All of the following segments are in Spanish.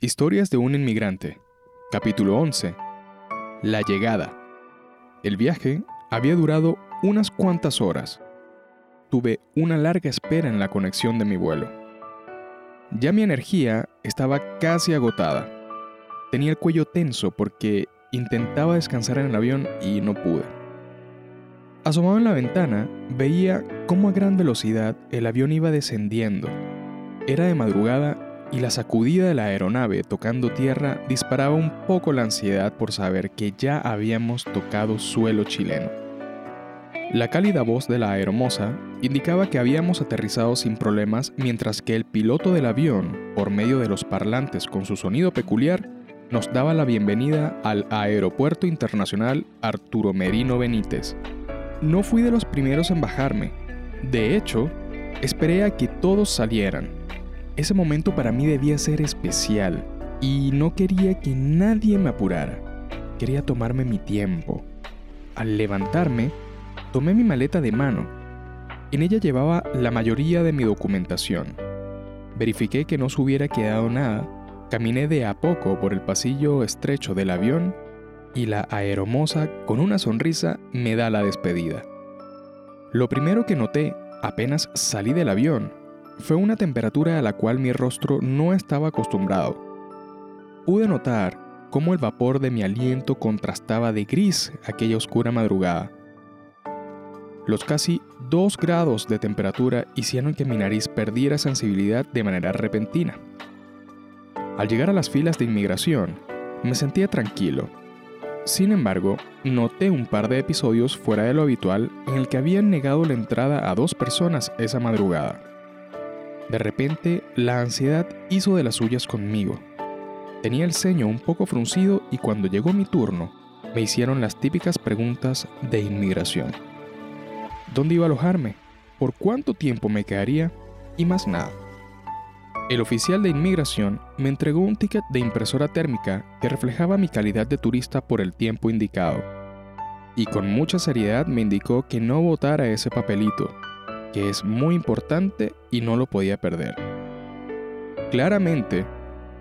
Historias de un inmigrante. Capítulo 11. La llegada. El viaje había durado unas cuantas horas. Tuve una larga espera en la conexión de mi vuelo. Ya mi energía estaba casi agotada. Tenía el cuello tenso porque intentaba descansar en el avión y no pude. Asomado en la ventana, veía cómo a gran velocidad el avión iba descendiendo. Era de madrugada y la sacudida de la aeronave tocando tierra disparaba un poco la ansiedad por saber que ya habíamos tocado suelo chileno. La cálida voz de la aeromoza indicaba que habíamos aterrizado sin problemas mientras que el piloto del avión, por medio de los parlantes con su sonido peculiar, nos daba la bienvenida al Aeropuerto Internacional Arturo Merino Benítez. No fui de los primeros en bajarme. De hecho, esperé a que todos salieran, ese momento para mí debía ser especial y no quería que nadie me apurara. Quería tomarme mi tiempo. Al levantarme, tomé mi maleta de mano. En ella llevaba la mayoría de mi documentación. Verifiqué que no se hubiera quedado nada, caminé de a poco por el pasillo estrecho del avión y la aeromoza, con una sonrisa, me da la despedida. Lo primero que noté apenas salí del avión fue una temperatura a la cual mi rostro no estaba acostumbrado. Pude notar cómo el vapor de mi aliento contrastaba de gris aquella oscura madrugada. Los casi 2 grados de temperatura hicieron que mi nariz perdiera sensibilidad de manera repentina. Al llegar a las filas de inmigración, me sentía tranquilo. Sin embargo, noté un par de episodios fuera de lo habitual en el que habían negado la entrada a dos personas esa madrugada. De repente, la ansiedad hizo de las suyas conmigo. Tenía el ceño un poco fruncido y cuando llegó mi turno, me hicieron las típicas preguntas de inmigración. ¿Dónde iba a alojarme? ¿Por cuánto tiempo me quedaría? Y más nada. El oficial de inmigración me entregó un ticket de impresora térmica que reflejaba mi calidad de turista por el tiempo indicado. Y con mucha seriedad me indicó que no votara ese papelito, es muy importante y no lo podía perder. Claramente,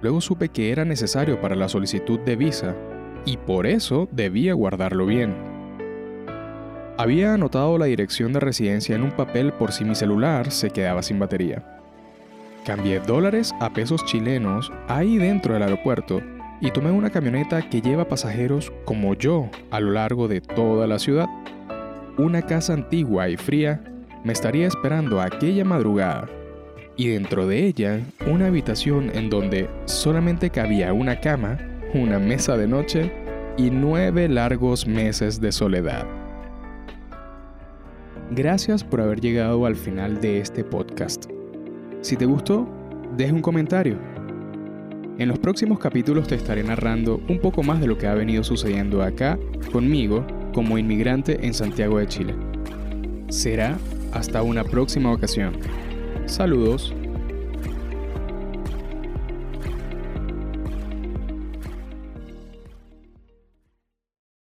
luego supe que era necesario para la solicitud de visa y por eso debía guardarlo bien. Había anotado la dirección de residencia en un papel por si mi celular se quedaba sin batería. Cambié dólares a pesos chilenos ahí dentro del aeropuerto y tomé una camioneta que lleva pasajeros como yo a lo largo de toda la ciudad. Una casa antigua y fría me estaría esperando aquella madrugada y dentro de ella una habitación en donde solamente cabía una cama, una mesa de noche y nueve largos meses de soledad. Gracias por haber llegado al final de este podcast. Si te gustó, deja un comentario. En los próximos capítulos te estaré narrando un poco más de lo que ha venido sucediendo acá conmigo como inmigrante en Santiago de Chile. Será hasta una próxima ocasión. Saludos.